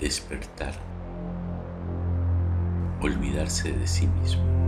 despertar, olvidarse de sí mismo.